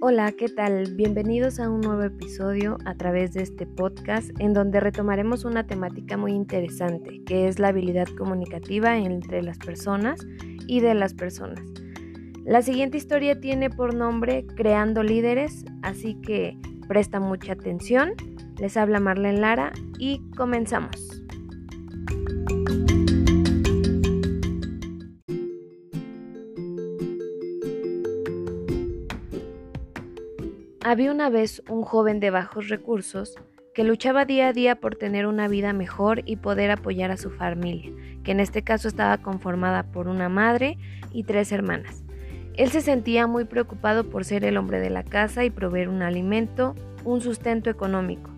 Hola, ¿qué tal? Bienvenidos a un nuevo episodio a través de este podcast en donde retomaremos una temática muy interesante, que es la habilidad comunicativa entre las personas y de las personas. La siguiente historia tiene por nombre Creando líderes, así que presta mucha atención. Les habla Marlene Lara y comenzamos. Había una vez un joven de bajos recursos que luchaba día a día por tener una vida mejor y poder apoyar a su familia, que en este caso estaba conformada por una madre y tres hermanas. Él se sentía muy preocupado por ser el hombre de la casa y proveer un alimento, un sustento económico.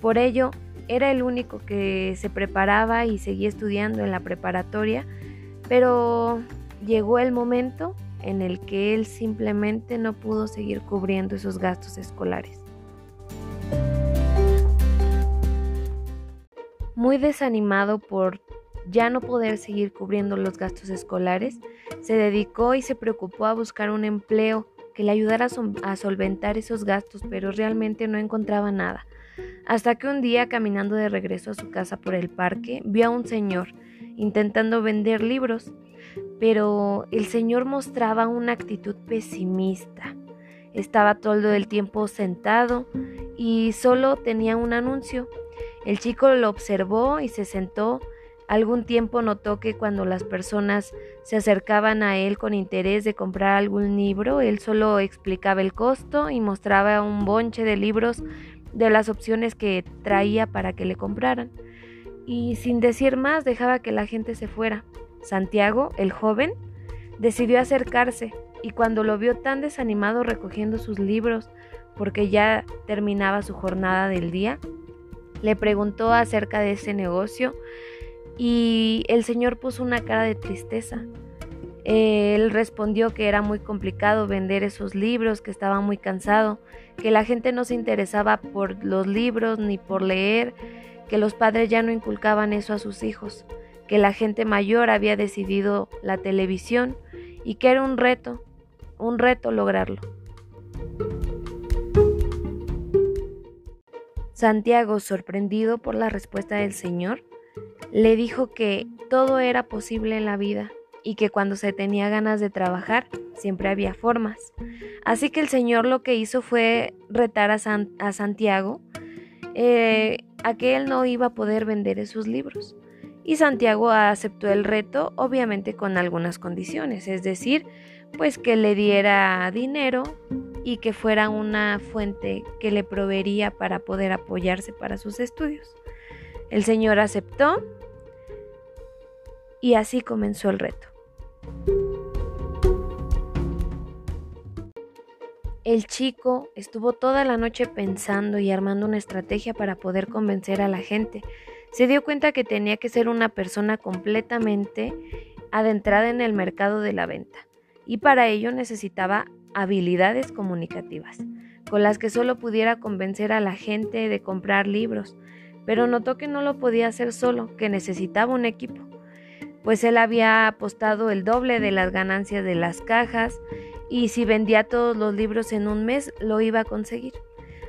Por ello, era el único que se preparaba y seguía estudiando en la preparatoria, pero llegó el momento en el que él simplemente no pudo seguir cubriendo esos gastos escolares. Muy desanimado por ya no poder seguir cubriendo los gastos escolares, se dedicó y se preocupó a buscar un empleo que le ayudara a solventar esos gastos, pero realmente no encontraba nada. Hasta que un día, caminando de regreso a su casa por el parque, vio a un señor intentando vender libros pero el Señor mostraba una actitud pesimista. Estaba todo el tiempo sentado y solo tenía un anuncio. El chico lo observó y se sentó. Algún tiempo notó que cuando las personas se acercaban a él con interés de comprar algún libro, él solo explicaba el costo y mostraba un bonche de libros de las opciones que traía para que le compraran. Y sin decir más dejaba que la gente se fuera. Santiago, el joven, decidió acercarse y cuando lo vio tan desanimado recogiendo sus libros porque ya terminaba su jornada del día, le preguntó acerca de ese negocio y el señor puso una cara de tristeza. Él respondió que era muy complicado vender esos libros, que estaba muy cansado, que la gente no se interesaba por los libros ni por leer, que los padres ya no inculcaban eso a sus hijos que la gente mayor había decidido la televisión y que era un reto, un reto lograrlo. Santiago, sorprendido por la respuesta del Señor, le dijo que todo era posible en la vida y que cuando se tenía ganas de trabajar siempre había formas. Así que el Señor lo que hizo fue retar a, Santiago eh, a que él no iba a poder vender esos libros y Santiago aceptó el reto, obviamente con algunas condiciones, es decir, pues que le diera dinero y que fuera una fuente que le proveería para poder apoyarse para sus estudios. El señor aceptó y así comenzó el reto. El chico estuvo toda la noche pensando y armando una estrategia para poder convencer a la gente se dio cuenta que tenía que ser una persona completamente adentrada en el mercado de la venta y para ello necesitaba habilidades comunicativas, con las que solo pudiera convencer a la gente de comprar libros, pero notó que no lo podía hacer solo, que necesitaba un equipo, pues él había apostado el doble de las ganancias de las cajas y si vendía todos los libros en un mes lo iba a conseguir.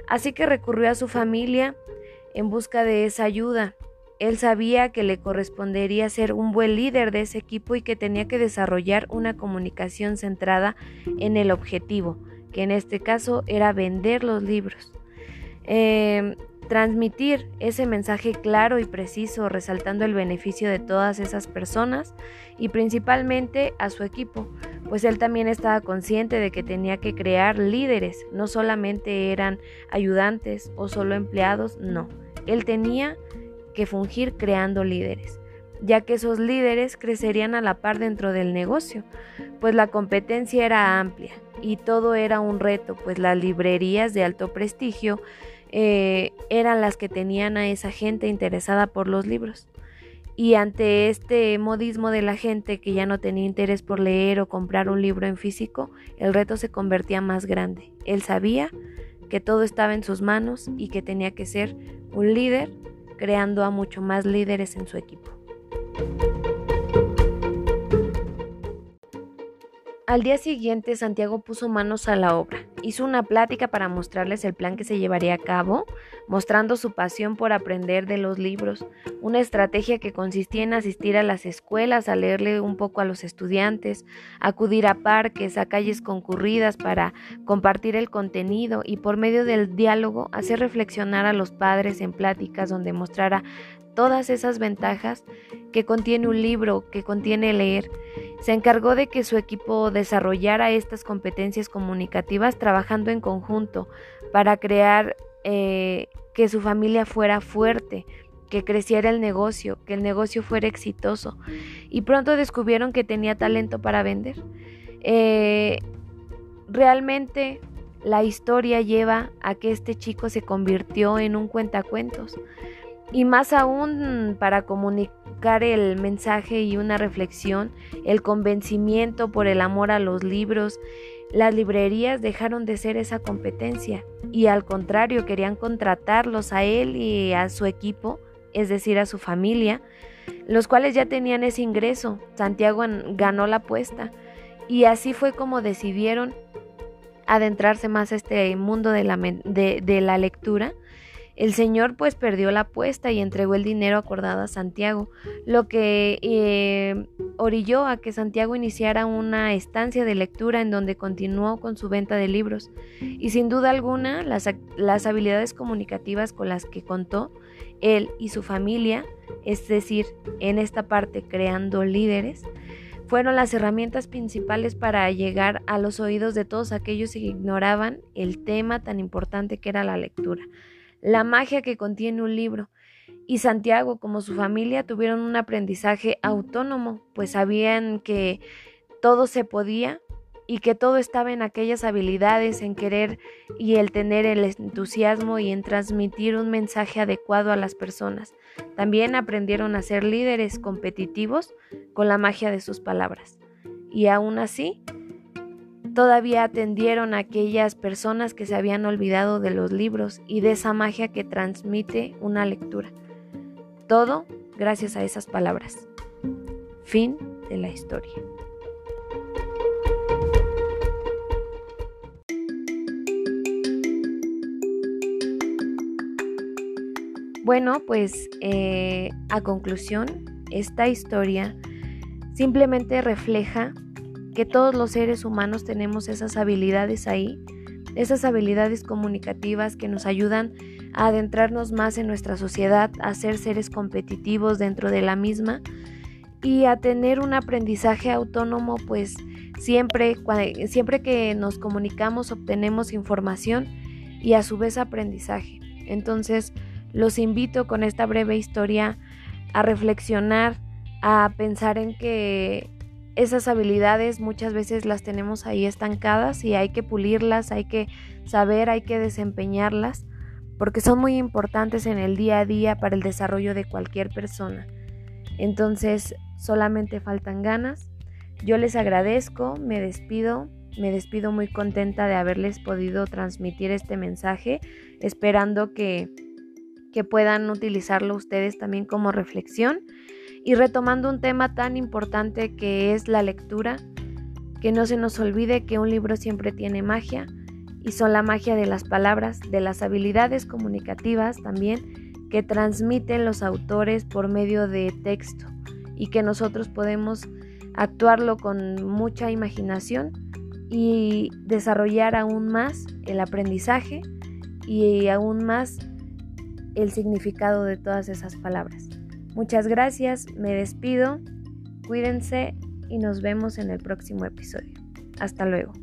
Así que recurrió a su familia en busca de esa ayuda él sabía que le correspondería ser un buen líder de ese equipo y que tenía que desarrollar una comunicación centrada en el objetivo, que en este caso era vender los libros. Em, transmitir ese mensaje claro y preciso, resaltando el beneficio de todas esas personas y principalmente a su equipo, pues él también estaba consciente de que tenía que crear líderes, no solamente eran ayudantes o solo empleados, no, él tenía que fungir creando líderes, ya que esos líderes crecerían a la par dentro del negocio, pues la competencia era amplia y todo era un reto, pues las librerías de alto prestigio eh, eran las que tenían a esa gente interesada por los libros. Y ante este modismo de la gente que ya no tenía interés por leer o comprar un libro en físico, el reto se convertía más grande. Él sabía que todo estaba en sus manos y que tenía que ser un líder creando a mucho más líderes en su equipo. Al día siguiente, Santiago puso manos a la obra. Hizo una plática para mostrarles el plan que se llevaría a cabo, mostrando su pasión por aprender de los libros, una estrategia que consistía en asistir a las escuelas, a leerle un poco a los estudiantes, acudir a parques, a calles concurridas para compartir el contenido y por medio del diálogo hacer reflexionar a los padres en pláticas donde mostrara todas esas ventajas que contiene un libro, que contiene leer. Se encargó de que su equipo desarrollara estas competencias comunicativas trabajando en conjunto para crear eh, que su familia fuera fuerte, que creciera el negocio, que el negocio fuera exitoso. Y pronto descubrieron que tenía talento para vender. Eh, realmente la historia lleva a que este chico se convirtió en un cuentacuentos y más aún para comunicar el mensaje y una reflexión, el convencimiento por el amor a los libros, las librerías dejaron de ser esa competencia y al contrario querían contratarlos a él y a su equipo, es decir, a su familia, los cuales ya tenían ese ingreso. Santiago ganó la apuesta y así fue como decidieron adentrarse más a este mundo de la, de la lectura el señor pues perdió la apuesta y entregó el dinero acordado a Santiago, lo que eh, orilló a que Santiago iniciara una estancia de lectura en donde continuó con su venta de libros. Y sin duda alguna, las, las habilidades comunicativas con las que contó él y su familia, es decir, en esta parte creando líderes, fueron las herramientas principales para llegar a los oídos de todos aquellos que ignoraban el tema tan importante que era la lectura la magia que contiene un libro. Y Santiago, como su familia, tuvieron un aprendizaje autónomo, pues sabían que todo se podía y que todo estaba en aquellas habilidades, en querer y el tener el entusiasmo y en transmitir un mensaje adecuado a las personas. También aprendieron a ser líderes competitivos con la magia de sus palabras. Y aún así, Todavía atendieron a aquellas personas que se habían olvidado de los libros y de esa magia que transmite una lectura. Todo gracias a esas palabras. Fin de la historia. Bueno, pues eh, a conclusión, esta historia simplemente refleja que todos los seres humanos tenemos esas habilidades ahí, esas habilidades comunicativas que nos ayudan a adentrarnos más en nuestra sociedad, a ser seres competitivos dentro de la misma y a tener un aprendizaje autónomo, pues siempre, siempre que nos comunicamos obtenemos información y a su vez aprendizaje. Entonces, los invito con esta breve historia a reflexionar, a pensar en que esas habilidades muchas veces las tenemos ahí estancadas y hay que pulirlas, hay que saber, hay que desempeñarlas, porque son muy importantes en el día a día para el desarrollo de cualquier persona. Entonces, solamente faltan ganas. Yo les agradezco, me despido, me despido muy contenta de haberles podido transmitir este mensaje, esperando que, que puedan utilizarlo ustedes también como reflexión. Y retomando un tema tan importante que es la lectura, que no se nos olvide que un libro siempre tiene magia y son la magia de las palabras, de las habilidades comunicativas también que transmiten los autores por medio de texto y que nosotros podemos actuarlo con mucha imaginación y desarrollar aún más el aprendizaje y aún más el significado de todas esas palabras. Muchas gracias, me despido, cuídense y nos vemos en el próximo episodio. Hasta luego.